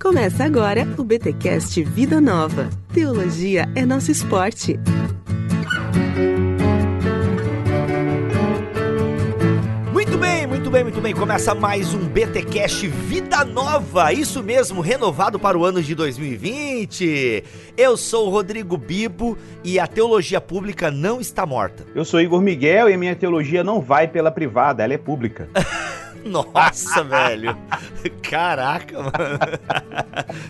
Começa agora o BTcast Vida Nova. Teologia é nosso esporte. Muito bem, muito bem, muito bem. Começa mais um BTcast Vida Nova. Isso mesmo, renovado para o ano de 2020. Eu sou o Rodrigo Bibo e a teologia pública não está morta. Eu sou Igor Miguel e a minha teologia não vai pela privada, ela é pública. Nossa, velho. Caraca, mano.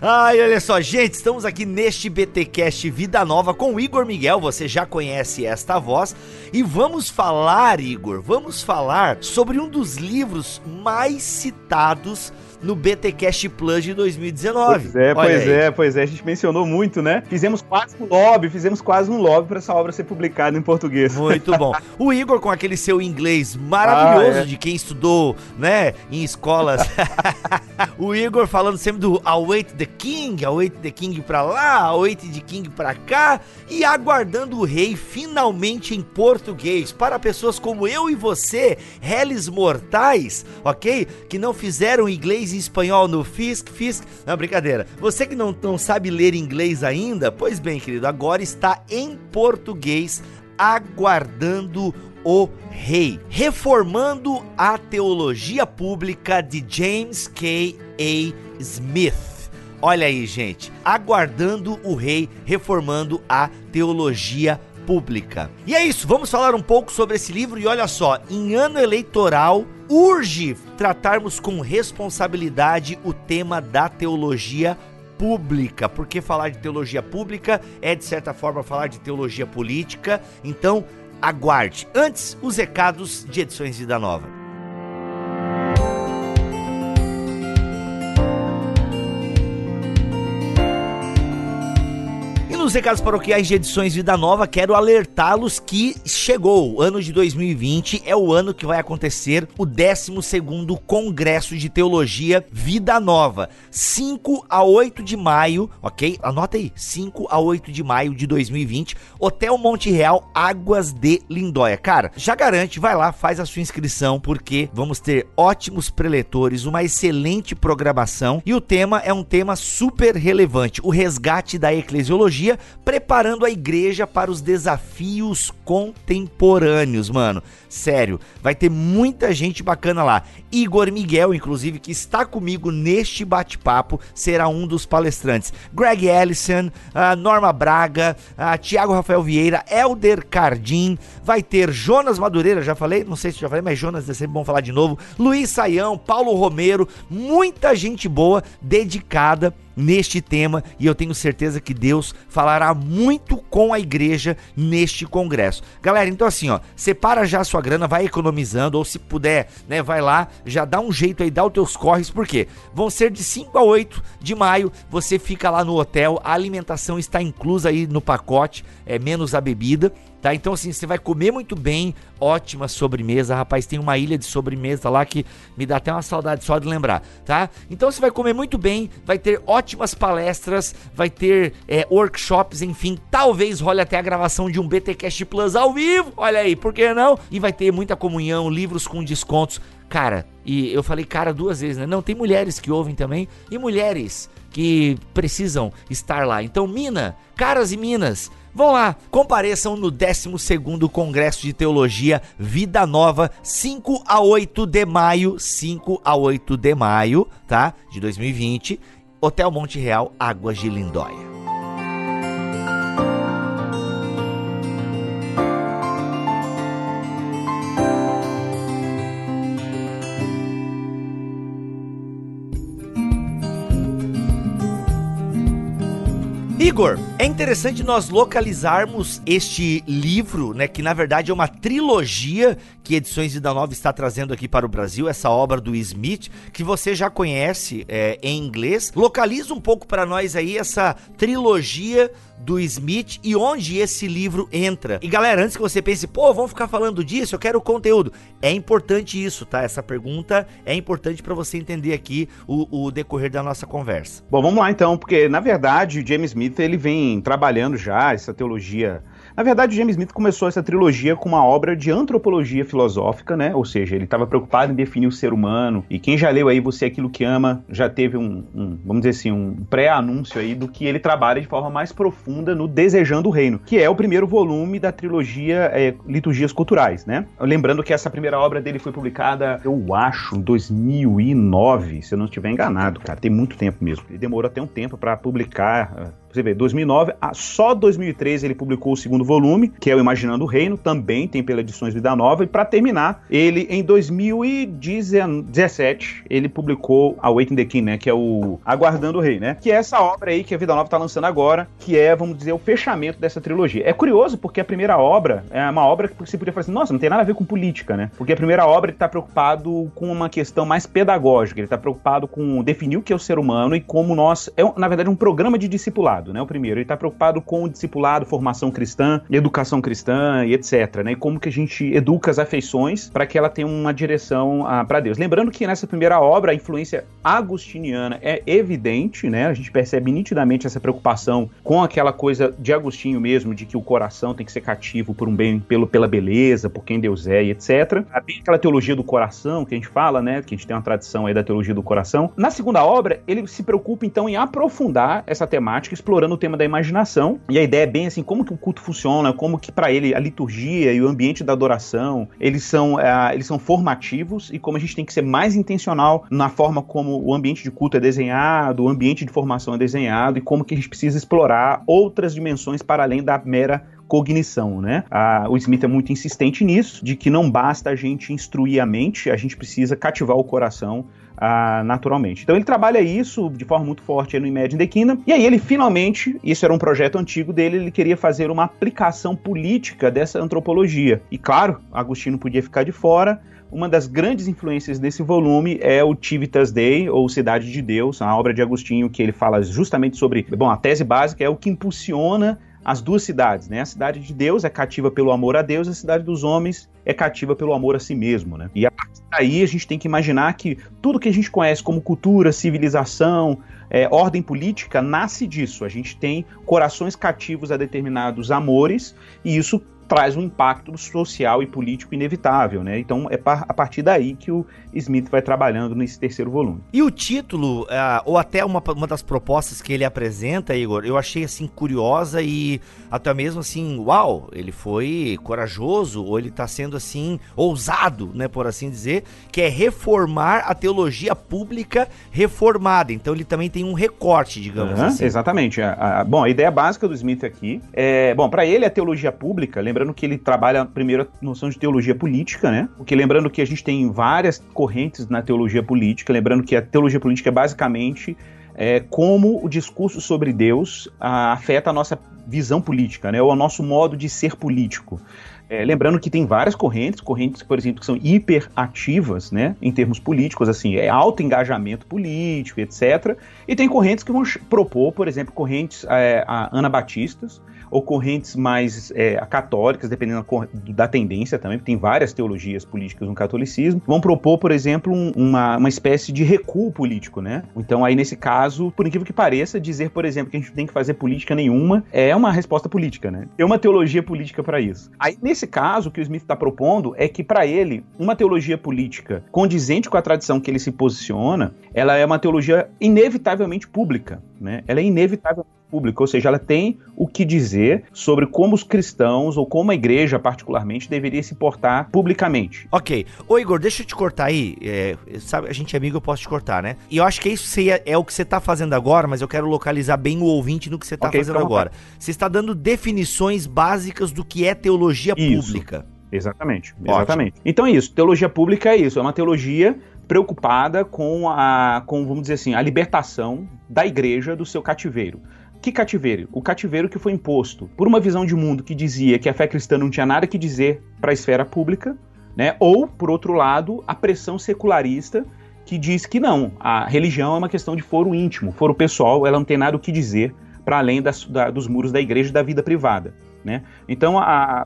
Ai, olha só, gente, estamos aqui neste BTcast Vida Nova com o Igor Miguel, você já conhece esta voz, e vamos falar, Igor, vamos falar sobre um dos livros mais citados no BTcast Plus de 2019. Pois é, Olha pois aí. é, pois é. A gente mencionou muito, né? Fizemos quase um lobby, fizemos quase um lobby para essa obra ser publicada em português. Muito bom. O Igor com aquele seu inglês maravilhoso ah, é. de quem estudou, né, em escolas. o Igor falando sempre do Await the King, Await the King pra lá, Await the King pra cá e aguardando o rei finalmente em português para pessoas como eu e você, réis mortais, ok? Que não fizeram inglês inglês e espanhol no Fisk, Fisk. Não, brincadeira. Você que não, não sabe ler inglês ainda, pois bem, querido, agora está em português, aguardando o rei, reformando a teologia pública de James K. A. Smith. Olha aí, gente, aguardando o rei, reformando a teologia E é isso, vamos falar um pouco sobre esse livro e olha só, em ano eleitoral urge tratarmos com responsabilidade o tema da teologia pública, porque falar de teologia pública é de certa forma falar de teologia política. Então, aguarde. Antes, os recados de edições Vida Nova. Nos recados paroquiais de edições Vida Nova, quero alertá-los que chegou. O ano de 2020 é o ano que vai acontecer o 12 Congresso de Teologia Vida Nova. 5 a 8 de maio, ok? Anota aí, 5 a 8 de maio de 2020, Hotel Monte Real, Águas de Lindóia. Cara, já garante, vai lá, faz a sua inscrição, porque vamos ter ótimos preletores, uma excelente programação e o tema é um tema super relevante: o resgate da eclesiologia preparando a igreja para os desafios contemporâneos, mano. Sério, vai ter muita gente bacana lá. Igor Miguel, inclusive, que está comigo neste bate-papo, será um dos palestrantes. Greg Ellison, uh, Norma Braga, uh, Tiago Rafael Vieira, Elder Cardim, vai ter Jonas Madureira, já falei? Não sei se já falei, mas Jonas é sempre bom falar de novo. Luiz Saião, Paulo Romero, muita gente boa dedicada neste tema e eu tenho certeza que Deus falará muito com a igreja neste congresso. Galera, então assim, ó, separa já a sua grana, vai economizando ou se puder, né, vai lá, já dá um jeito aí, dá os teus corres, porque vão ser de 5 a 8 de maio, você fica lá no hotel, a alimentação está inclusa aí no pacote, é menos a bebida tá? Então assim, você vai comer muito bem, ótima sobremesa, rapaz, tem uma ilha de sobremesa lá que me dá até uma saudade só de lembrar, tá? Então você vai comer muito bem, vai ter ótimas palestras, vai ter é, workshops, enfim, talvez role até a gravação de um BTcast Plus ao vivo, olha aí, por que não? E vai ter muita comunhão, livros com descontos, cara, e eu falei cara duas vezes, né? Não, tem mulheres que ouvem também, e mulheres que precisam estar lá. Então, mina, caras e minas, Vão lá, compareçam no 12º Congresso de Teologia Vida Nova, 5 a 8 de maio, 5 a 8 de maio, tá? De 2020, Hotel Monte Real, Águas de Lindóia. Igor, é interessante nós localizarmos este livro, né, que na verdade é uma trilogia que Edições Vida Nova está trazendo aqui para o Brasil, essa obra do Smith, que você já conhece é, em inglês. Localiza um pouco para nós aí essa trilogia do Smith e onde esse livro entra. E galera, antes que você pense, pô, vamos ficar falando disso, eu quero conteúdo. É importante isso, tá? Essa pergunta é importante para você entender aqui o, o, decorrer da nossa conversa. Bom, vamos lá então, porque na verdade James Smith ele vem trabalhando já essa teologia Na verdade, James Smith começou essa trilogia com uma obra de antropologia filosófica, né? Ou seja, ele estava preocupado em definir o ser humano. E quem já leu aí Você é Aquilo que Ama já teve um, um vamos dizer assim, um pré-anúncio aí do que ele trabalha de forma mais profunda no Desejando o Reino, que é o primeiro volume da trilogia é, Liturgias Culturais, né? Lembrando que essa primeira obra dele foi publicada, eu acho, em 2009, se eu não estiver enganado, cara. Tem muito tempo mesmo. Ele demorou até um tempo para publicar você vê, 2009, só 2013 ele publicou o segundo volume, que é o Imaginando o Reino, também tem pela Edições Vida Nova, e para terminar, ele em 2017, ele publicou Awaiting the King, né, que é o Aguardando o Rei, né, que é essa obra aí que a Vida Nova tá lançando agora, que é, vamos dizer, o fechamento dessa trilogia. É curioso porque a primeira obra é uma obra que você podia falar assim, nossa, não tem nada a ver com política, né, porque a primeira obra ele tá preocupado com uma questão mais pedagógica, ele tá preocupado com definir o que é o ser humano e como nós, é na verdade um programa de discipulado, discipulado, né? O primeiro, ele está preocupado com o discipulado, formação cristã, educação cristã e etc, né? E como que a gente educa as afeições para que ela tenha uma direção ah, para Deus. Lembrando que nessa primeira obra a influência agostiniana é evidente, né? A gente percebe nitidamente essa preocupação com aquela coisa de Agostinho mesmo, de que o coração tem que ser cativo por um bem, pelo, pela beleza, por quem Deus é e etc. Tem aquela teologia do coração que a gente fala, né? Que a gente tem uma tradição aí da teologia do coração. Na segunda obra, ele se preocupa então em aprofundar essa temática, explorando o tema da imaginação. E a ideia é bem assim, como que o culto funciona, como que para ele a liturgia e o ambiente da adoração, eles são, uh, eles são formativos e como a gente tem que ser mais intencional na forma como o ambiente de culto é desenhado, o ambiente de formação é desenhado e como que a gente precisa explorar outras dimensões para além da mera cognição, né? Ah, o Smith é muito insistente nisso, de que não basta a gente instruir a mente, a gente precisa cativar o coração ah, naturalmente. Então ele trabalha isso de forma muito forte no Imagine the Kingdom, e aí ele finalmente, isso era um projeto antigo dele, ele queria fazer uma aplicação política dessa antropologia. E claro, Agostinho podia ficar de fora, uma das grandes influências desse volume é o Civitas Dei, ou Cidade de Deus, a obra de Agostinho que ele fala justamente sobre, bom, a tese básica é o que impulsiona as duas cidades, né? A cidade de Deus é cativa pelo amor a Deus, a cidade dos homens é cativa pelo amor a si mesmo, né? E a partir daí a gente tem que imaginar que tudo que a gente conhece como cultura, civilização, é, ordem política nasce disso. A gente tem corações cativos a determinados amores e isso traz um impacto social e político inevitável, né? Então é a partir daí que o Smith vai trabalhando nesse terceiro volume. E o título, uh, ou até uma, uma das propostas que ele apresenta, Igor, eu achei assim curiosa e até mesmo assim, uau, ele foi corajoso, ou ele está sendo assim, ousado, né, por assim dizer, que é reformar a teologia pública reformada. Então ele também tem um recorte, digamos uhum, assim. Exatamente. A, a, bom, a ideia básica do Smith aqui é, bom, para ele a teologia pública, lembra lembrando que ele trabalha primeiro a noção de teologia política, né? Porque lembrando que a gente tem várias correntes na teologia política, lembrando que a teologia política é basicamente é, como o discurso sobre Deus a, afeta a nossa visão política, né? Ou o nosso modo de ser político. É, lembrando que tem várias correntes, correntes, por exemplo, que são hiperativas, né, em termos políticos, assim, é alto engajamento político, etc. E tem correntes que vão propor, por exemplo, correntes é, anabatistas, ou correntes mais é, católicas, dependendo da tendência também, porque tem várias teologias políticas no catolicismo, vão propor, por exemplo, um, uma, uma espécie de recuo político, né? Então, aí nesse caso, por incrível que pareça, dizer, por exemplo, que a gente tem que fazer política nenhuma é uma resposta política, né? É uma teologia política para isso. Aí, nesse caso, o que o Smith está propondo é que, para ele, uma teologia política condizente com a tradição que ele se posiciona, ela é uma teologia inevitavelmente pública, né? Ela é inevitável pública, ou seja, ela tem o que dizer sobre como os cristãos ou como a igreja, particularmente, deveria se portar publicamente. Ok. Ô Igor, deixa eu te cortar aí. É, sabe, a gente é amigo, eu posso te cortar, né? E eu acho que isso é, é o que você está fazendo agora, mas eu quero localizar bem o ouvinte no que você está okay, fazendo agora. Você está dando definições básicas do que é teologia isso. pública. Exatamente, exatamente. Ótimo. Então é isso, teologia pública é isso, é uma teologia preocupada com a, com, vamos dizer assim, a libertação da igreja do seu cativeiro. Que cativeiro? O cativeiro que foi imposto por uma visão de mundo que dizia que a fé cristã não tinha nada que dizer para a esfera pública, né? Ou, por outro lado, a pressão secularista que diz que não, a religião é uma questão de foro íntimo, foro pessoal, ela não tem nada o que dizer para além das, da, dos muros da igreja e da vida privada, né? Então,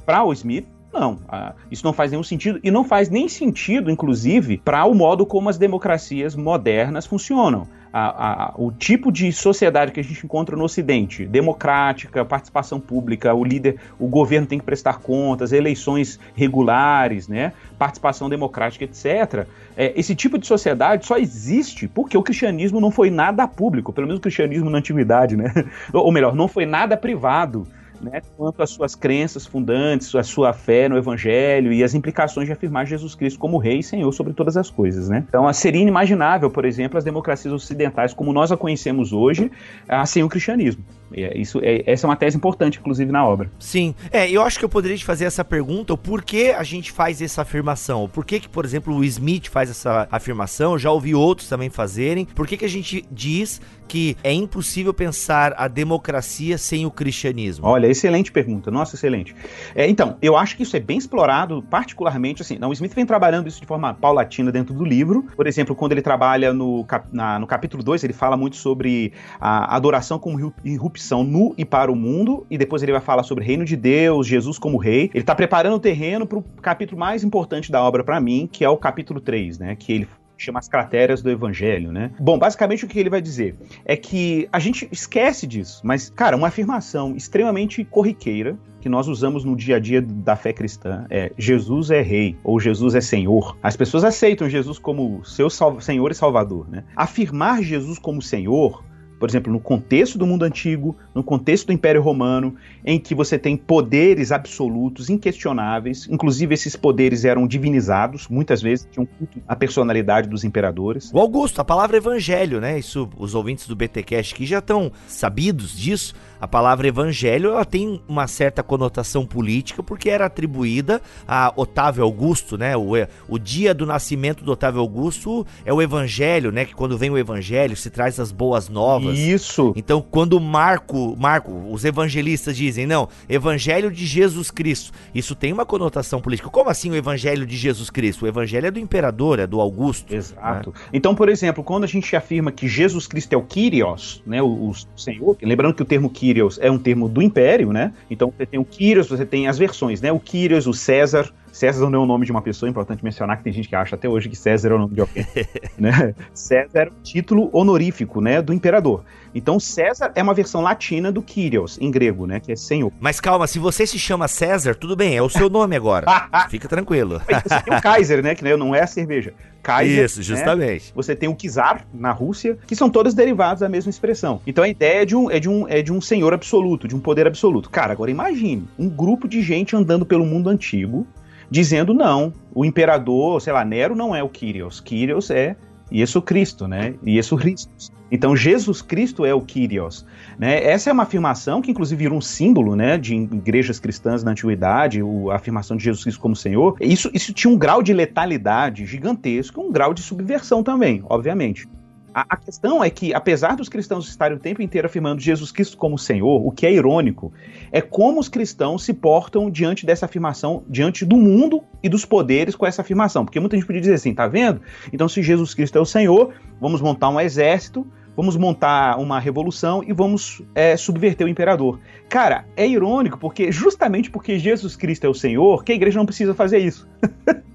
para o Smith, Não, ah, isso não faz nenhum sentido e não faz nem sentido, inclusive, para o modo como as democracias modernas funcionam a, a, o tipo de sociedade que a gente encontra no Ocidente, democrática, participação pública, o líder, o governo tem que prestar contas, eleições regulares, né, participação democrática, etc. É, esse tipo de sociedade só existe porque o cristianismo não foi nada público, pelo menos o cristianismo na antiguidade, né? Ou melhor, não foi nada privado né, quanto às suas crenças fundantes, a sua fé no Evangelho e as implicações de afirmar Jesus Cristo como Rei e Senhor sobre todas as coisas. Né? Então, seria inimaginável, por exemplo, as democracias ocidentais como nós a conhecemos hoje, sem o cristianismo. É, isso, é, essa é uma tese importante, inclusive, na obra. Sim. É, eu acho que eu poderia te fazer essa pergunta: o porquê a gente faz essa afirmação? Por que, que, por exemplo, o Smith faz essa afirmação? Eu já ouvi outros também fazerem. Por que, que a gente diz que é impossível pensar a democracia sem o cristianismo? Olha, excelente pergunta. Nossa, excelente. É, então, eu acho que isso é bem explorado, particularmente assim. Não, o Smith vem trabalhando isso de forma paulatina dentro do livro. Por exemplo, quando ele trabalha no, na, no capítulo 2, ele fala muito sobre a adoração como irrupção opção no e para o mundo, e depois ele vai falar sobre o reino de Deus, Jesus como rei. Ele está preparando o terreno para o capítulo mais importante da obra para mim, que é o capítulo 3, né? Que ele chama as crateras do evangelho, né? Bom, basicamente o que ele vai dizer é que a gente esquece disso, mas, cara, uma afirmação extremamente corriqueira que nós usamos no dia a dia da fé cristã é Jesus é rei ou Jesus é senhor. As pessoas aceitam Jesus como seu senhor e salvador, né? Afirmar Jesus como senhor por exemplo, no contexto do mundo antigo, no contexto do Império Romano, em que você tem poderes absolutos, inquestionáveis, inclusive esses poderes eram divinizados, muitas vezes tinham culto à personalidade dos imperadores. O Augusto, a palavra evangelho, né? Isso, os ouvintes do BTcast aqui já estão sabidos disso a palavra evangelho ela tem uma certa conotação política porque era atribuída a Otávio Augusto, né? O, o dia do nascimento do Otávio Augusto é o evangelho, né? Que quando vem o evangelho se traz as boas novas. Isso. Então, quando Marco, Marco, os evangelistas dizem, não, evangelho de Jesus Cristo, isso tem uma conotação política. Como assim o evangelho de Jesus Cristo? O evangelho é do imperador, é do Augusto. Exato. Né? Então, por exemplo, quando a gente afirma que Jesus Cristo é o Kyrios, né? O, o Senhor, lembrando que o termo Kyrios é um termo do Império, né? Então você tem o Kyrios, você tem as versões, né? O Kyrios, o César. César não é o nome de uma pessoa, é importante mencionar que tem gente que acha até hoje que César é o nome de alguém. né? César é o título honorífico, né, do imperador. Então César é uma versão latina do Kyrios, em grego, né, que é senhor. Mas calma, se você se chama César, tudo bem, é o seu nome agora. Fica tranquilo. você tem o Kaiser, né, que né, não é a cerveja. Kaiser. Isso, né? justamente. Né? Você tem o Kizar na Rússia, que são todos derivados da mesma expressão. Então a ideia é de um, é de um, é de um senhor absoluto, de um poder absoluto. Cara, agora imagine um grupo de gente andando pelo mundo antigo, dizendo não, o imperador, sei lá, Nero não é o Kyrios. Kyrios é Jesus Cristo, né? Jesus Cristo. Então Jesus Cristo é o Kyrios. Né? Essa é uma afirmação que inclusive virou um símbolo né, de igrejas cristãs na antiguidade, a afirmação de Jesus Cristo como Senhor. Isso, isso tinha um grau de letalidade gigantesco, um grau de subversão também, obviamente. A, a, questão é que, apesar dos cristãos estarem o tempo inteiro afirmando Jesus Cristo como Senhor, o que é irônico, é como os cristãos se portam diante dessa afirmação, diante do mundo e dos poderes com essa afirmação. Porque muita gente podia dizer assim, tá vendo? Então, se Jesus Cristo é o Senhor, vamos montar um exército, vamos montar uma revolução e vamos é, subverter o imperador. Cara, é irônico porque justamente porque Jesus Cristo é o Senhor, que a igreja não precisa fazer isso.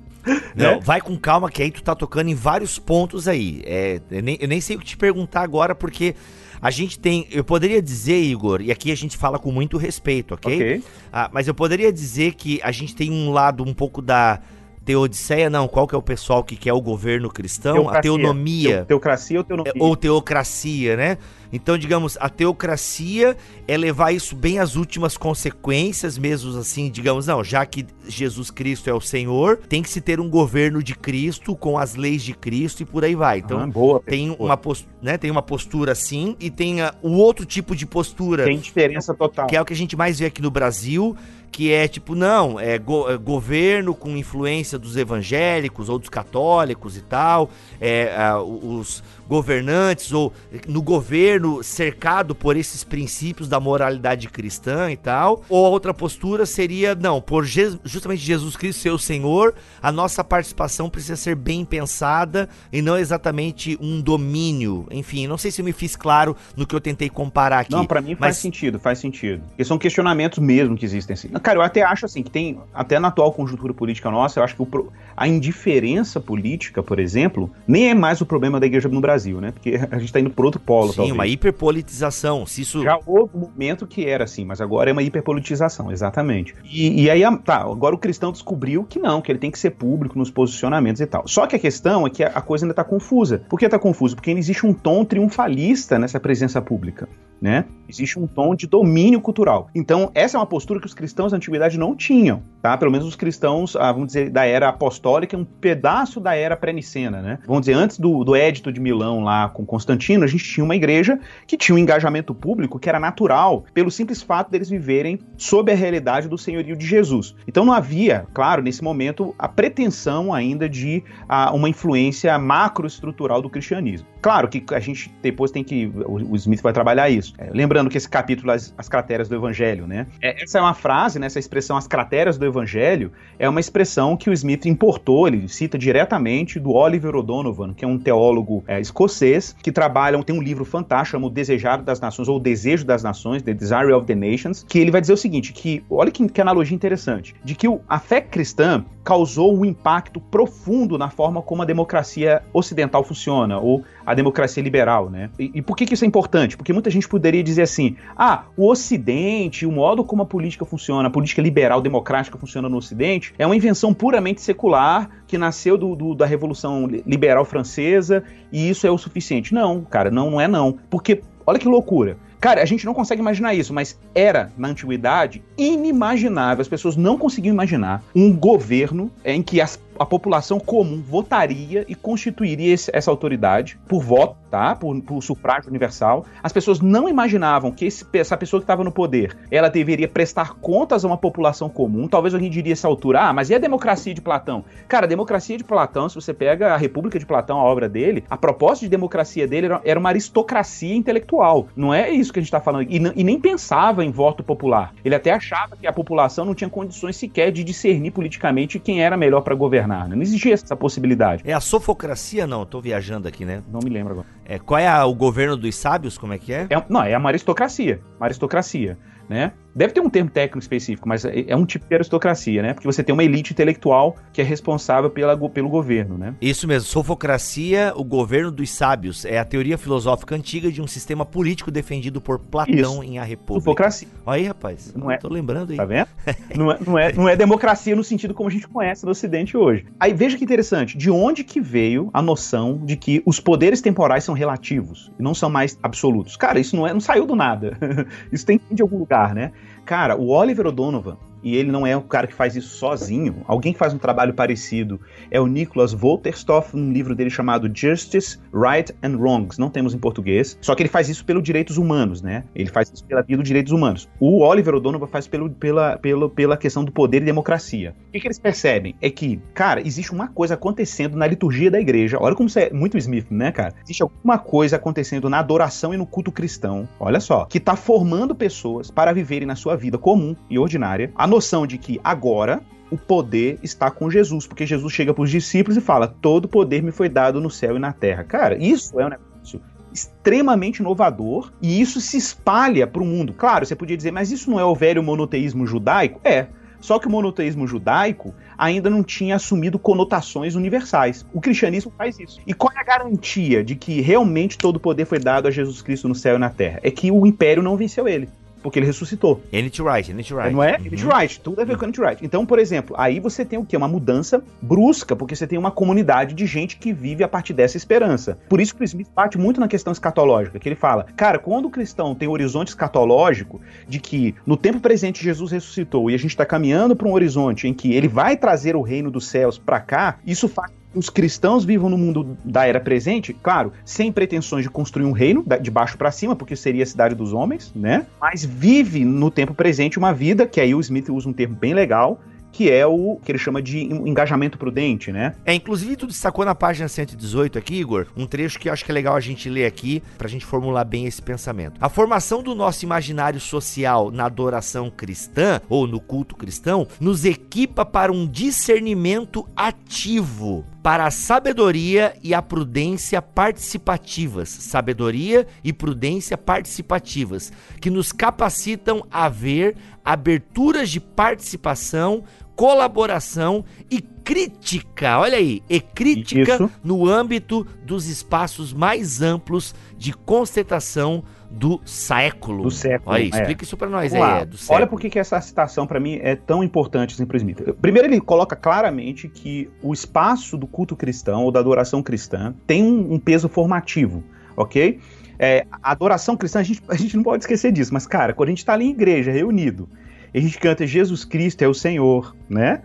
Não, né? vai com calma que aí tu tá tocando em vários pontos aí. É, eu, nem, eu nem sei o que te perguntar agora, porque a gente tem. Eu poderia dizer, Igor, e aqui a gente fala com muito respeito, ok? Ok. Ah, mas eu poderia dizer que a gente tem um lado um pouco da Teodiceia, não. Qual que é o pessoal que quer o governo cristão? Teocracia. A teonomia. teocracia ou teonomia? Ou teocracia, né? Então, digamos, a teocracia é levar isso bem às últimas consequências, mesmo assim, digamos, não, já que Jesus Cristo é o Senhor, tem que se ter um governo de Cristo com as leis de Cristo e por aí vai. Então, ah, boa, tem, boa. Uma postura, né, tem uma postura assim e tem a, o outro tipo de postura. Tem diferença total. Que é o que a gente mais vê aqui no Brasil, que é tipo, não, é, go é governo com influência dos evangélicos ou dos católicos e tal, é, os, governantes ou no governo cercado por esses princípios da moralidade cristã e tal. Ou a outra postura seria, não, por Je justamente Jesus Cristo ser o Senhor, a nossa participação precisa ser bem pensada e não exatamente um domínio. Enfim, não sei se eu me fiz claro no que eu tentei comparar aqui. Não, para mim faz sentido, faz sentido. Porque são questionamentos mesmo que existem assim. Cara, eu até acho assim que tem, até na atual conjuntura política nossa, eu acho que o, a indiferença política, por exemplo, nem é mais o problema da igreja no Brasil, né? Porque a gente tá indo por outro polo, Sim, talvez. uma hiperpolitização. Se isso... Já houve um momento que era assim, mas agora é uma hiperpolitização, exatamente. E, e aí, tá, agora o cristão descobriu que não, que ele tem que ser público nos posicionamentos e tal. Só que a questão é que a coisa ainda tá confusa. Por que tá confusa? Porque ainda existe um tom triunfalista nessa presença pública né? Existe um tom de domínio cultural. Então, essa é uma postura que os cristãos da antiguidade não tinham, tá? Pelo menos os cristãos, ah, vamos dizer, da era apostólica, um pedaço da era pré-nicena, né? Vamos dizer, antes do, do Édito de Milão lá com Constantino, a gente tinha uma igreja que tinha um engajamento público que era natural, pelo simples fato deles viverem sob a realidade do senhorio de Jesus. Então não havia, claro, nesse momento, a pretensão ainda de ah, uma influência macroestrutural do cristianismo. Claro que a gente depois tem que, o, o Smith vai trabalhar isso. É, lembrando que esse capítulo, as, as crateras do Evangelho, né? É, essa é uma frase, né, essa expressão, as crateras do Evangelho, é uma expressão que o Smith importou, ele cita diretamente do Oliver O'Donovan, que é um teólogo é, escocês, que trabalha, tem um livro fantástico, chama O Desejado das Nações, ou O Desejo das Nações, The Desire of the Nations, que ele vai dizer o seguinte, que, olha que, que analogia interessante, de que o, a fé cristã causou um impacto profundo na forma como a democracia ocidental funciona, ou a democracia liberal, né? E, e, por que, que isso é importante? Porque muita gente poderia dizer assim: ah, o Ocidente, o modo como a política funciona, a política liberal democrática funciona no Ocidente, é uma invenção puramente secular que nasceu do, do, da Revolução Liberal Francesa e isso é o suficiente. Não, cara, não, não é não. Porque, olha que loucura. Cara, a gente não consegue imaginar isso, mas era, na antiguidade, inimaginável. As pessoas não conseguiam imaginar um governo em que as a população comum votaria e constituiria esse, essa autoridade por voto, tá? Por, por, sufrágio universal. As pessoas não imaginavam que esse, essa pessoa que estava no poder, ela deveria prestar contas a uma população comum. Talvez alguém diria essa altura, ah, mas e a democracia de Platão? Cara, a democracia de Platão, se você pega a República de Platão, a obra dele, a proposta de democracia dele era, era uma aristocracia intelectual. Não é isso que a gente está falando. E, e nem pensava em voto popular. Ele até achava que a população não tinha condições sequer de discernir politicamente quem era melhor para governar governar. Né? Não existia essa possibilidade. É a sofocracia, não? Tô viajando aqui, né? Não me lembro agora. É, qual é a, o governo dos sábios? Como é que é? é não, é uma aristocracia. Uma aristocracia né? Deve ter um termo técnico específico, mas é, é um tipo de aristocracia, né? Porque você tem uma elite intelectual que é responsável pela, pelo governo, né? Isso mesmo, sofocracia, o governo dos sábios, é a teoria filosófica antiga de um sistema político defendido por Platão Isso. em A República. Sofocracia. Olha aí, rapaz, não é, tô lembrando aí. Tá vendo? não, é, não, é, não é democracia no sentido como a gente conhece no Ocidente hoje. Aí veja que interessante, de onde que veio a noção de que os poderes temporais são relativos e não são mais absolutos? Cara, isso não, é, não saiu do nada. isso tem de algum lugar, né? Cara, o Oliver O'Donovan, e ele não é o cara que faz isso sozinho. Alguém que faz um trabalho parecido é o Nicholas Wolterstoff, num livro dele chamado Justice, Right and Wrongs. Não temos em português. Só que ele faz isso pelos direitos humanos, né? Ele faz isso pela via dos direitos humanos. O Oliver O'Donovan faz pelo, pela, pela, pela questão do poder e democracia. O que, que eles percebem? É que, cara, existe uma coisa acontecendo na liturgia da igreja. Olha como isso é muito Smith, né, cara? Existe alguma coisa acontecendo na adoração e no culto cristão. Olha só. Que tá formando pessoas para viverem na sua vida comum e ordinária. A noção de que agora o poder está com Jesus, porque Jesus chega para os discípulos e fala: Todo poder me foi dado no céu e na terra. Cara, isso é um negócio extremamente inovador e isso se espalha para o mundo. Claro, você podia dizer, mas isso não é o velho monoteísmo judaico? É. Só que o monoteísmo judaico ainda não tinha assumido conotações universais. O cristianismo faz isso. E qual é a garantia de que realmente todo o poder foi dado a Jesus Cristo no céu e na terra? É que o império não venceu ele porque ele ressuscitou. N.T. Wright, N.T. Wright. Não é? Uhum. N.T. Wright, tudo a ver com N.T. Wright. Então, por exemplo, aí você tem o quê? Uma mudança brusca, porque você tem uma comunidade de gente que vive a partir dessa esperança. Por isso que o Smith bate muito na questão escatológica, que ele fala, cara, quando o cristão tem um horizonte escatológico de que no tempo presente Jesus ressuscitou e a gente está caminhando para um horizonte em que ele vai trazer o reino dos céus para cá, isso faz os cristãos vivam no mundo da era presente, claro, sem pretensões de construir um reino de baixo para cima, porque seria a cidade dos homens, né? Mas vive no tempo presente uma vida que aí o Smith usa um termo bem legal, que é o que ele chama de engajamento prudente, né? É, inclusive tu destacou na página 118 aqui, Igor, um trecho que eu acho que é legal a gente ler aqui pra gente formular bem esse pensamento. A formação do nosso imaginário social na adoração cristã ou no culto cristão nos equipa para um discernimento ativo para a sabedoria e a prudência participativas, sabedoria e prudência participativas, que nos capacitam a ver aberturas de participação, colaboração e crítica, olha aí, e crítica Isso. no âmbito dos espaços mais amplos de constatação do século. Do século. Olha aí, é. explica isso para nós aí, é. Olha por que essa citação para mim é tão importante assim, para Smith. Primeiro ele coloca claramente que o espaço do culto cristão ou da adoração cristã tem um, um peso formativo, ok? É, a adoração cristã, a gente, a gente não pode esquecer disso, mas, cara, quando a gente está ali em igreja, reunido, a gente canta Jesus Cristo é o Senhor, né?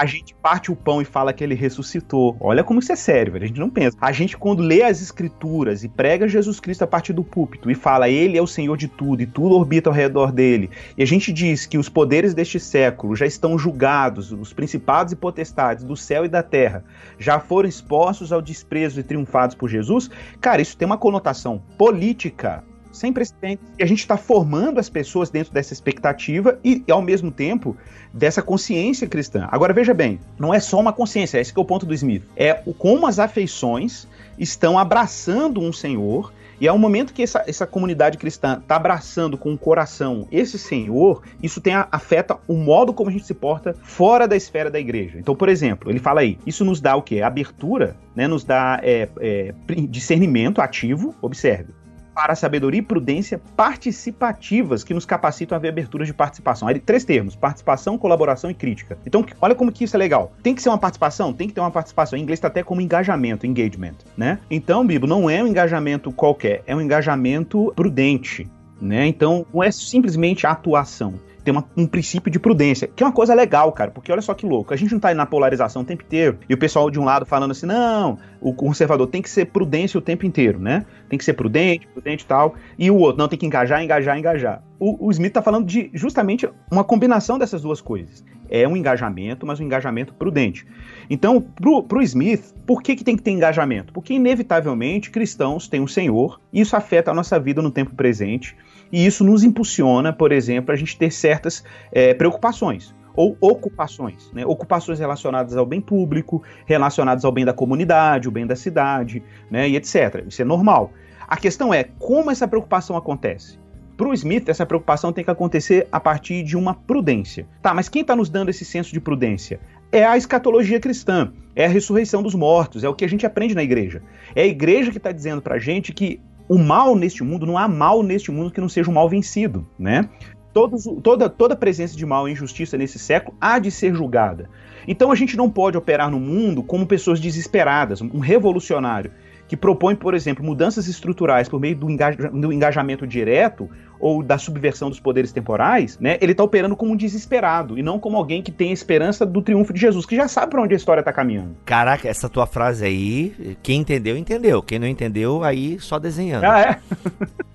A gente parte o pão e fala que ele ressuscitou. Olha como isso é sério, velho. A gente não pensa. A gente, quando lê as escrituras e prega Jesus Cristo a partir do púlpito e fala ele é o Senhor de tudo e tudo orbita ao redor dele, e a gente diz que os poderes deste século já estão julgados, os principados e potestades do céu e da terra já foram expostos ao desprezo e triunfados por Jesus, cara, isso tem uma conotação política sem precedentes. E a gente está formando as pessoas dentro dessa expectativa e, ao mesmo tempo, dessa consciência cristã. Agora, veja bem, não é só uma consciência, esse é o ponto do Smith. É o, como as afeições estão abraçando um Senhor e é o momento que essa, essa comunidade cristã está abraçando com o coração esse Senhor, isso tem a, afeta o modo como a gente se porta fora da esfera da igreja. Então, por exemplo, ele fala aí, isso nos dá o quê? Abertura, né? Nos dá é, é, discernimento ativo, observe para a sabedoria e prudência participativas que nos capacitam a ver aberturas de participação. Aí, três termos: participação, colaboração e crítica. Então, olha como que isso é legal. Tem que ser uma participação? Tem que ter uma participação. Em inglês está até como engajamento, engagement, né? Então, Bibo, não é um engajamento qualquer, é um engajamento prudente. Né? Então, não é simplesmente atuação tem uma, um princípio de prudência, que é uma coisa legal, cara, porque olha só que louco. A gente não tá aí na polarização o tempo inteiro e o pessoal de um lado falando assim, não, o conservador tem que ser prudência o tempo inteiro, né? Tem que ser prudente, prudente e tal. E o outro, não, tem que engajar, engajar, engajar. O, o Smith tá falando de justamente uma combinação dessas duas coisas. É um engajamento, mas um engajamento prudente. Então, pro, pro Smith, por que, que tem que ter engajamento? Porque, inevitavelmente, cristãos têm um Senhor, e isso afeta a nossa vida no tempo presente. E isso nos impulsiona, por exemplo, a gente ter certas é, preocupações ou ocupações, né? ocupações relacionadas ao bem público, relacionadas ao bem da comunidade, o bem da cidade, né? e etc. Isso é normal. A questão é como essa preocupação acontece. Para o Smith, essa preocupação tem que acontecer a partir de uma prudência. Tá, mas quem está nos dando esse senso de prudência? É a escatologia cristã, é a ressurreição dos mortos, é o que a gente aprende na igreja. É a igreja que está dizendo para a gente que o mal neste mundo, não há mal neste mundo que não seja um mal vencido, né? Todos, toda, toda presença de mal e injustiça nesse século há de ser julgada. Então a gente não pode operar no mundo como pessoas desesperadas, um revolucionário que propõe, por exemplo, mudanças estruturais por meio do, do engajamento direto ou da subversão dos poderes temporais, né? Ele está operando como um desesperado e não como alguém que tem a esperança do triunfo de Jesus, que já sabe para onde a história está caminhando. Caraca, essa tua frase aí, quem entendeu, entendeu. Quem não entendeu, aí só desenhando. Ah, é?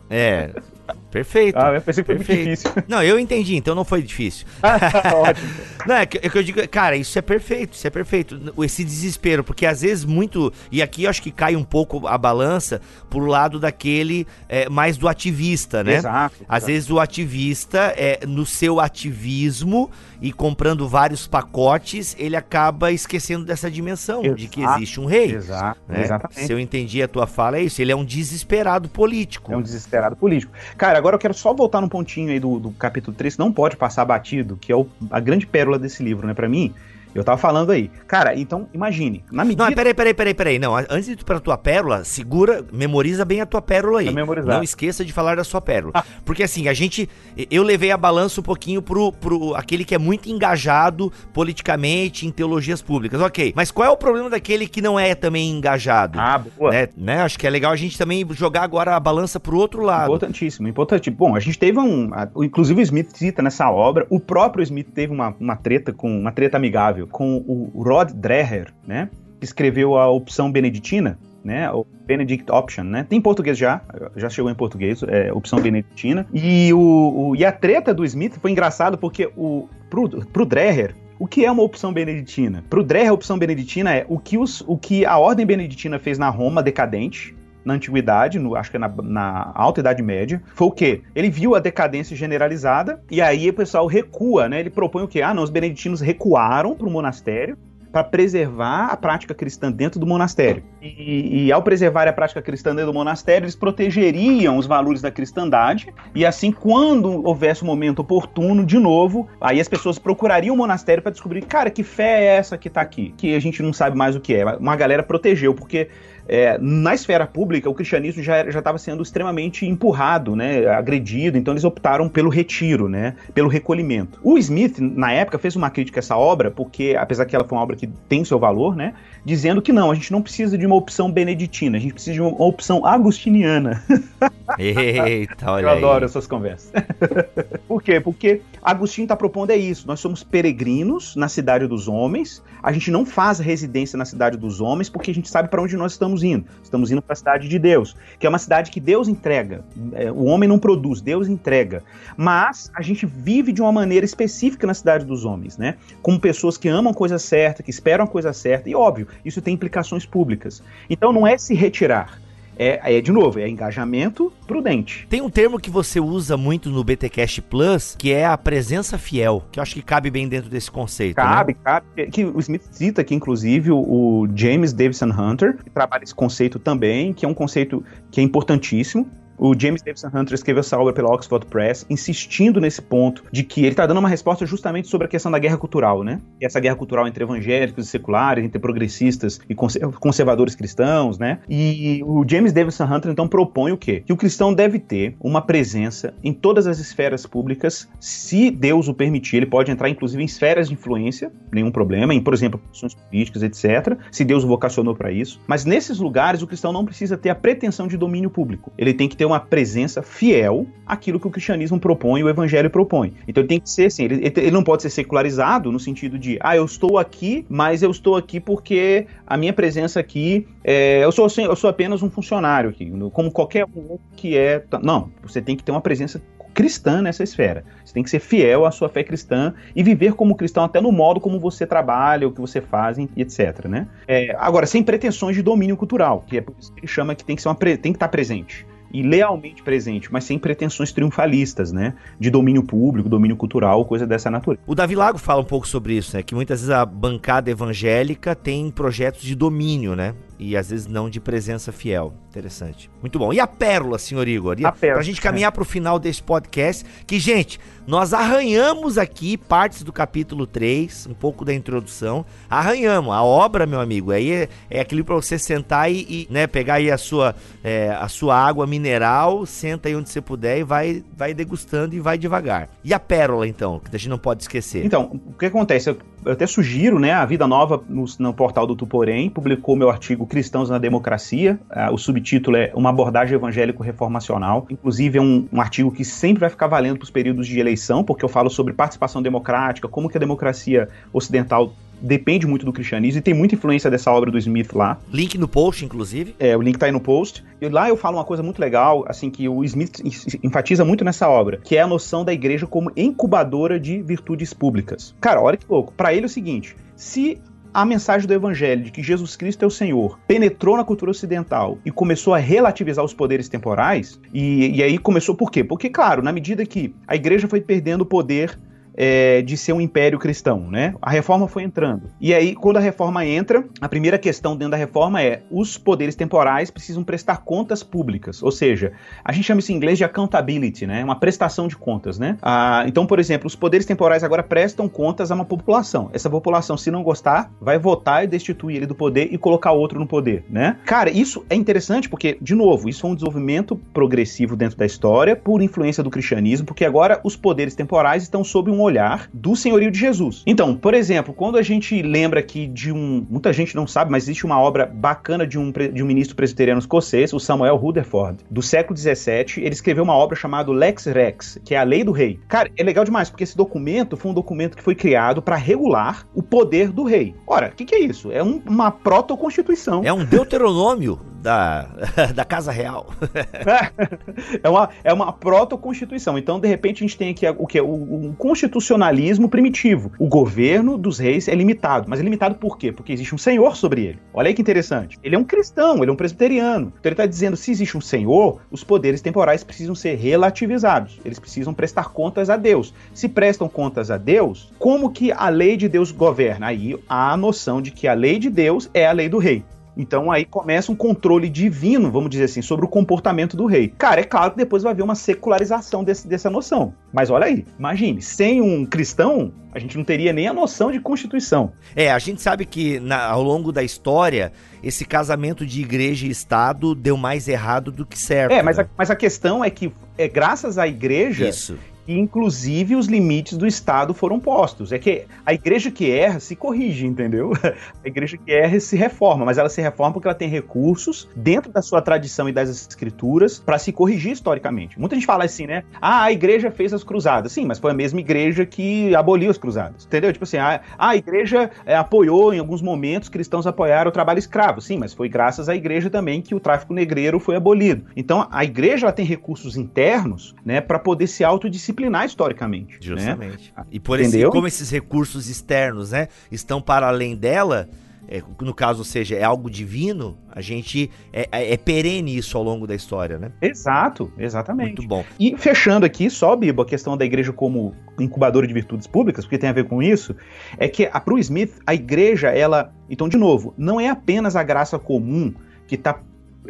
é. Perfeito. Ah, eu pensei que foi muito difícil. Não, eu entendi, então não foi difícil. Ótimo. Não, é que, é que, eu digo, cara, isso é perfeito, isso é perfeito. Esse desespero, porque às vezes muito. E aqui eu acho que cai um pouco a balança pro lado daquele é, mais do ativista, né? Exato. Às exato. vezes o ativista, é, no seu ativismo e comprando vários pacotes, ele acaba esquecendo dessa dimensão exato. de que existe um rei. Exato. Né? Exatamente. Se eu entendi a tua fala, é isso. Ele é um desesperado político. É um desesperado político. Cara, agora eu quero só voltar num pontinho aí do, do capítulo 3, não pode passar batido, que é o, a grande pérola desse livro, né? Para mim, eu tava falando aí. Cara, então imagine. Na medida... Não, peraí, peraí, peraí, peraí. Não, antes de ir pra tua pérola, segura, memoriza bem a tua pérola aí. Não esqueça de falar da sua pérola. Ah. Porque assim, a gente. Eu levei a balança um pouquinho pro, pro aquele que é muito engajado politicamente em teologias públicas. Ok. Mas qual é o problema daquele que não é também engajado? Ah, boa. Né? né? Acho que é legal a gente também jogar agora a balança pro outro lado. Importantíssimo, importante. Bom, a gente teve um. Inclusive o Smith cita nessa obra, o próprio Smith teve uma, uma treta com uma treta amigável com o Rod Dreher, né? Que escreveu a opção beneditina, né? O Benedict Option, né? Tem em português já, já chegou em português, é, opção beneditina. E, o, o, e a treta do Smith foi engraçado porque o, pro, pro Dreher, O que é uma opção beneditina? Para o Dreher, a opção beneditina é o que, os, o que a ordem beneditina fez na Roma decadente, na antiguidade, no, acho que é na, na, alta idade média, foi o quê? Ele viu a decadência generalizada e aí o pessoal recua, né? Ele propõe o quê? Ah, não, os beneditinos recuaram para o monastério para preservar a prática cristã dentro do monastério. E, e, ao preservar a prática cristã dentro do monastério, eles protegeriam os valores da cristandade, e assim, quando houvesse o um momento oportuno, de novo, aí as pessoas procurariam o monastério para descobrir, cara, que fé é essa que está aqui? Que a gente não sabe mais o que é. Uma galera protegeu, porque é, na esfera pública, o cristianismo já estava sendo extremamente empurrado, né, agredido, então eles optaram pelo retiro, né, pelo recolhimento. O Smith, na época, fez uma crítica a essa obra, porque, apesar que ela foi uma obra que tem seu valor, né, dizendo que não, a gente não precisa de uma opção beneditina, a gente precisa de uma opção agustiniana. Eita, olha Eu adoro essas conversas. Por quê? Porque Agostinho está propondo é isso, nós somos peregrinos na cidade dos homens, a gente não faz residência na cidade dos homens porque a gente sabe para onde nós estamos indo. Estamos indo para a cidade de Deus, que é uma cidade que Deus entrega. É, o homem não produz, Deus entrega. Mas a gente vive de uma maneira específica na cidade dos homens, né? Como pessoas que amam a coisa certa, que esperam a coisa certa. E óbvio, isso tem implicações públicas. Então não é se retirar, é, é, de novo, é engajamento prudente. Tem um termo que você usa muito no BTcast Plus, que é a presença fiel, que eu acho que cabe bem dentro desse conceito. Cabe, né? cabe. Que o Smith cita aqui, inclusive, o James Davison Hunter, que trabalha esse conceito também, que é um conceito que é importantíssimo. O James Davidson Hunter escreveu essa obra pela Oxford Press, insistindo nesse ponto de que ele está dando uma resposta justamente sobre a questão da guerra cultural, né? E essa guerra cultural entre evangélicos e seculares, entre progressistas e conservadores cristãos, né? E o James Davidson Hunter então propõe o quê? Que o cristão deve ter uma presença em todas as esferas públicas, se Deus o permitir. Ele pode entrar inclusive em esferas de influência, nenhum problema, em, por exemplo, posições políticas, etc., se Deus o vocacionou para isso. Mas nesses lugares o cristão não precisa ter a pretensão de domínio público. Ele tem que ter ter uma presença fiel àquilo que o cristianismo propõe o evangelho propõe. Então ele tem que ser assim, ele, ele não pode ser secularizado no sentido de, ah, eu estou aqui, mas eu estou aqui porque a minha presença aqui, é, eu, sou, eu sou apenas um funcionário aqui, como qualquer um que é. Não, você tem que ter uma presença cristã nessa esfera. Você tem que ser fiel à sua fé cristã e viver como cristão até no modo como você trabalha, o que você faz, etc. Né? É, agora, sem pretensões de domínio cultural, que é por isso que ele chama que tem que, ser uma, tem que estar presente e lealmente presente, mas sem pretensões triunfalistas, né? De domínio público, domínio cultural, coisa dessa natureza. O Davi Lago fala um pouco sobre isso, né? Que muitas vezes a bancada evangélica tem projetos de domínio, né? E às vezes não de presença fiel. Interessante. Muito bom. E a pérola, senhor Igor? E a, pérola. Pra gente caminhar pro final desse podcast, que, gente, nós arranhamos aqui partes do capítulo 3, um pouco da introdução. Arranhamos. A obra, meu amigo, aí é, é aquilo para você sentar e, e, né, pegar aí a sua, é, a sua água mineral, senta aí onde você puder e vai, vai degustando e vai devagar. E a pérola, então, que a gente não pode esquecer? Então, o que acontece? Eu, eu até sugiro, né, a Vida Nova no, no portal do Tuporém publicou meu artigo Cristãos na Democracia. Uh, o subtítulo é Uma abordagem evangélico-reformacional. Inclusive, é um, um, artigo que sempre vai ficar valendo para os períodos de eleição, porque eu falo sobre participação democrática, como que a democracia ocidental depende muito do cristianismo e tem muita influência dessa obra do Smith lá. Link no post, inclusive. É, o link tá aí no post. E lá eu falo uma coisa muito legal, assim, que o Smith enfatiza muito nessa obra, que é a noção da igreja como incubadora de virtudes públicas. Cara, olha que louco. Para ele é o seguinte: se a mensagem do evangelho de que Jesus Cristo é o Senhor penetrou na cultura ocidental e começou a relativizar os poderes temporais, e, e aí começou por quê? Porque, claro, na medida que a igreja foi perdendo o poder é, de ser um império cristão, né? A reforma foi entrando. E aí, quando a reforma entra, a primeira questão dentro da reforma é os poderes temporais precisam prestar contas públicas. Ou seja, a gente chama isso em inglês de accountability, né? Uma prestação de contas, né? Ah, então, por exemplo, os poderes temporais agora prestam contas a uma população. Essa população, se não gostar, vai votar e destituir ele do poder e colocar outro no poder, né? Cara, isso é interessante porque, de novo, isso foi um desenvolvimento progressivo dentro da história por influência do cristianismo, porque agora os poderes temporais estão sob um olhar do senhorio de Jesus. Então, por exemplo, quando a gente lembra aqui de um. Muita gente não sabe, mas existe uma obra bacana de um, de um ministro presbiteriano escocês, o Samuel Rutherford, do século XVII. Ele escreveu uma obra chamada Lex Rex, que é a lei do rei. Cara, é legal demais, porque esse documento foi um documento que foi criado para regular o poder do rei. Ora, o que, que, é isso? É um, uma proto-constituição. É um deuteronômio da, da Casa Real. é uma, é uma proto-constituição. Então, de repente, a gente tem aqui o que? O, o constitucionalismo primitivo. O governo dos reis é limitado. Mas é limitado por quê? Porque existe um senhor sobre ele. Olha aí que interessante. Ele é um cristão, ele é um presbiteriano. Então ele está dizendo: se existe um senhor, os poderes temporais precisam ser relativizados. Eles precisam prestar contas a Deus. Se prestam contas a Deus, como que a lei de Deus governa? Aí há a noção de que a lei de Deus é a lei do rei. Então aí começa um controle divino, vamos dizer assim, sobre o comportamento do rei. Cara, é claro que depois vai haver uma secularização desse, dessa noção. Mas olha aí, imagine, sem um cristão, a gente não teria nem a noção de constituição. É, a gente sabe que na, ao longo da história, esse casamento de igreja e Estado deu mais errado do que certo. É, mas, né? a, mas a questão é que é graças à igreja Isso e inclusive os limites do Estado foram postos. É que a igreja que erra se corrige, entendeu? A igreja que erra se reforma, mas ela se reforma porque ela tem recursos dentro da sua tradição e das escrituras para se corrigir historicamente. Muita gente fala assim, né? Ah, a igreja fez as cruzadas. Sim, mas foi a mesma igreja que aboliu as cruzadas. Entendeu? Tipo assim, a, a igreja é, apoiou em alguns momentos, cristãos apoiaram o trabalho escravo. Sim, mas foi graças à igreja também que o tráfico negreiro foi abolido. Então, a igreja ela tem recursos internos, né, para poder se autodisciplinar disciplinar historicamente. Né? Justamente. Né? E por esse, como esses recursos externos, né, estão para além dela, é, no caso, ou seja, é algo divino, a gente é, é, é, perene isso ao longo da história, né? Exato, exatamente. Muito bom. E fechando aqui, só, Bibo, a questão da igreja como incubadora de virtudes públicas, porque tem a ver com isso, é que a Pro Smith, a igreja, ela. Então, de novo, não é apenas a graça comum que está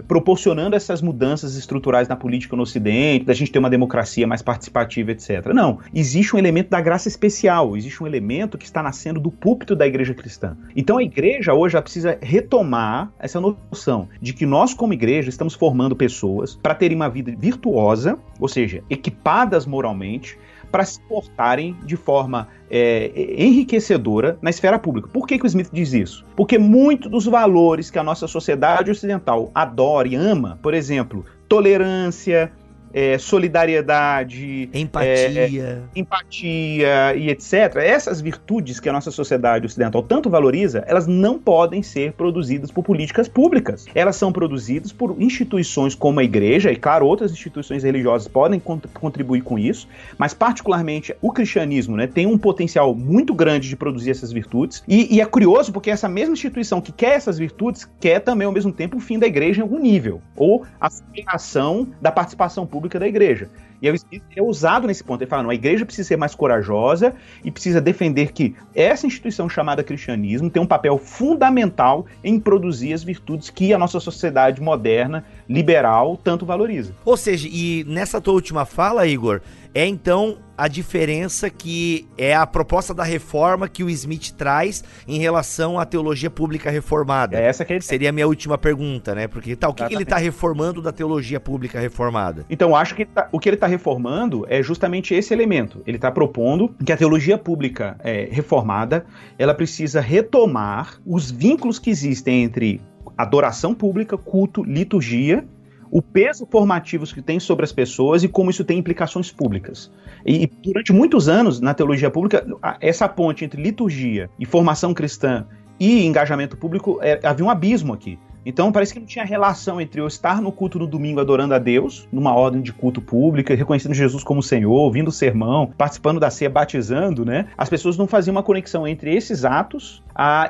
proporcionando essas mudanças estruturais na política no Ocidente, da gente ter uma democracia mais participativa, etc. Não. Existe um elemento da graça especial, existe um elemento que está nascendo do púlpito da igreja cristã. Então a igreja hoje precisa retomar essa noção de que nós, como igreja, estamos formando pessoas para terem uma vida virtuosa, ou seja, equipadas moralmente, para se portarem de forma é, enriquecedora na esfera pública. Por que, que o Smith diz isso? Porque muitos dos valores que a nossa sociedade ocidental adora e ama, por exemplo, tolerância, é, solidariedade, empatia. É, empatia e etc. Essas virtudes que a nossa sociedade ocidental tanto valoriza, elas não podem ser produzidas por políticas públicas. Elas são produzidas por instituições como a igreja, e claro, outras instituições religiosas podem contribuir com isso, mas particularmente o cristianismo né, tem um potencial muito grande de produzir essas virtudes. E, e é curioso porque essa mesma instituição que quer essas virtudes quer também ao mesmo tempo o fim da igreja em algum nível, ou a superação da participação pública pública da igreja. E é, é usado nesse ponto. Ele fala: não, a igreja precisa ser mais corajosa e precisa defender que essa instituição chamada cristianismo tem um papel fundamental em produzir as virtudes que a nossa sociedade moderna, liberal, tanto valoriza. Ou seja, e nessa tua última fala, Igor, é então a diferença que é a proposta da reforma que o Smith traz em relação à teologia pública reformada. É essa que ele... seria a minha última pergunta, né? Porque tá, o que, que ele está reformando da teologia pública reformada? Então, acho que tá, o que ele está reformando é justamente esse elemento. Ele está propondo que a teologia pública é, reformada ela precisa retomar os vínculos que existem entre adoração pública, culto, liturgia o peso formativo que tem sobre as pessoas e como isso tem implicações públicas. E, durante muitos anos, na teologia pública, essa ponte entre liturgia e formação cristã e engajamento público, é, havia um abismo aqui. Então parece que não tinha relação entre eu estar no culto no domingo adorando a Deus, numa ordem de culto pública, reconhecendo Jesus como Senhor, ouvindo o sermão, participando da ceia, batizando, né? As pessoas não faziam uma conexão entre esses atos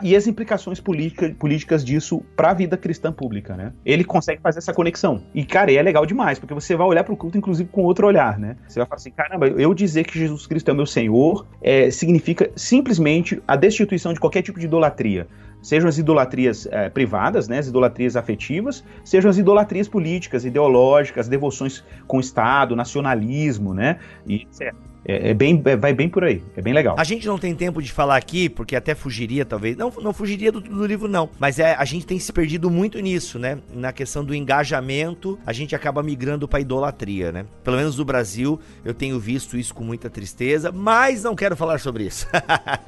e as implicações política, políticas disso para a vida cristã pública, né? Ele consegue fazer essa conexão. E, cara, é legal demais, porque você vai olhar para o culto, inclusive, com outro olhar, né? Você vai falar assim, caramba, eu dizer que Jesus Cristo é meu Senhor é, significa simplesmente a destituição de qualquer tipo de idolatria sejam as idolatrias é, privadas, né, as idolatrias afetivas, sejam as idolatrias políticas, ideológicas, devoções com o Estado, nacionalismo, né, e etc. É, é, bem, é, vai bem por aí, é bem legal. A gente não tem tempo de falar aqui, porque até fugiria, talvez. Não, não fugiria do, do livro, não. Mas é, a gente tem se perdido muito nisso, né? Na questão do engajamento, a gente acaba migrando pra idolatria, né? Pelo menos no Brasil, eu tenho visto isso com muita tristeza, mas não quero falar sobre isso.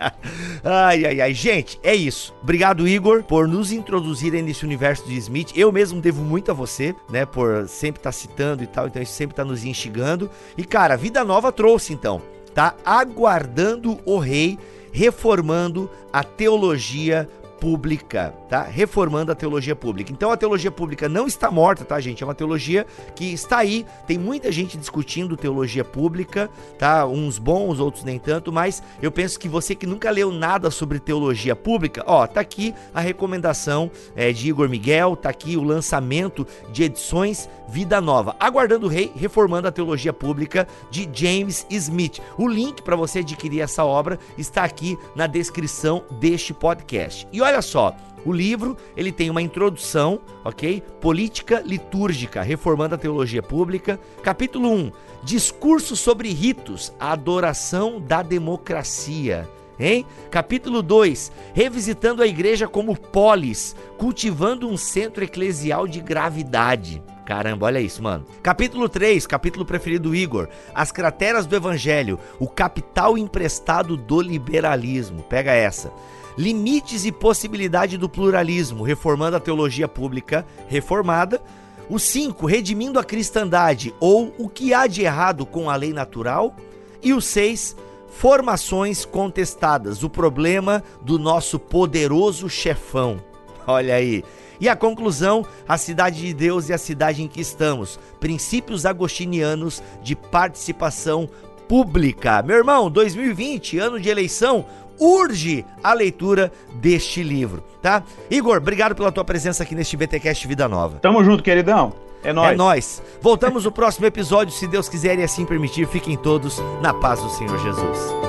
ai, ai, ai. Gente, é isso. Obrigado, Igor, por nos introduzirem nesse universo de Smith. Eu mesmo devo muito a você, né? Por sempre estar tá citando e tal, então isso sempre tá nos instigando. E, cara, Vida Nova trouxe, então então, tá aguardando o rei reformando a teologia pública. Tá? Reformando a teologia pública. Então a teologia pública não está morta, tá, gente? É uma teologia que está aí. Tem muita gente discutindo teologia pública, tá? Uns bons, outros nem tanto, mas eu penso que você que nunca leu nada sobre teologia pública, ó, tá aqui a recomendação é, de Igor Miguel, tá aqui o lançamento de edições Vida Nova, Aguardando o Rei, Reformando a Teologia Pública de James Smith. O link para você adquirir essa obra está aqui na descrição deste podcast. E olha só, o livro, ele tem uma introdução, ok? Política litúrgica, reformando a teologia pública. Capítulo 1, discurso sobre ritos, a adoração da democracia. Hein? Capítulo 2, revisitando a igreja como polis, cultivando um centro eclesial de gravidade. Caramba, olha isso, mano. Capítulo 3, capítulo preferido do Igor. As crateras do evangelho, o capital emprestado do liberalismo. Pega essa. Limites e possibilidade do pluralismo, reformando a teologia pública reformada. O 5, redimindo a cristandade, ou o que há de errado com a lei natural. E o 6, formações contestadas, o problema do nosso poderoso chefão. Olha aí. E a conclusão, a cidade de Deus e a cidade em que estamos. Princípios agostinianos de participação pública. Meu irmão, 2020, ano de eleição, urge a leitura deste livro, tá? Igor, obrigado pela tua presença aqui neste BTcast Vida Nova. Tamo junto, queridão. É nóis. É nóis. Voltamos no próximo episódio, se Deus quiser e assim permitir. Fiquem todos na paz do Senhor Jesus.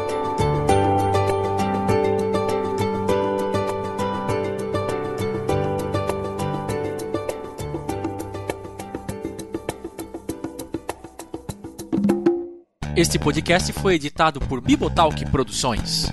Este podcast foi editado por Bibotalk Produções.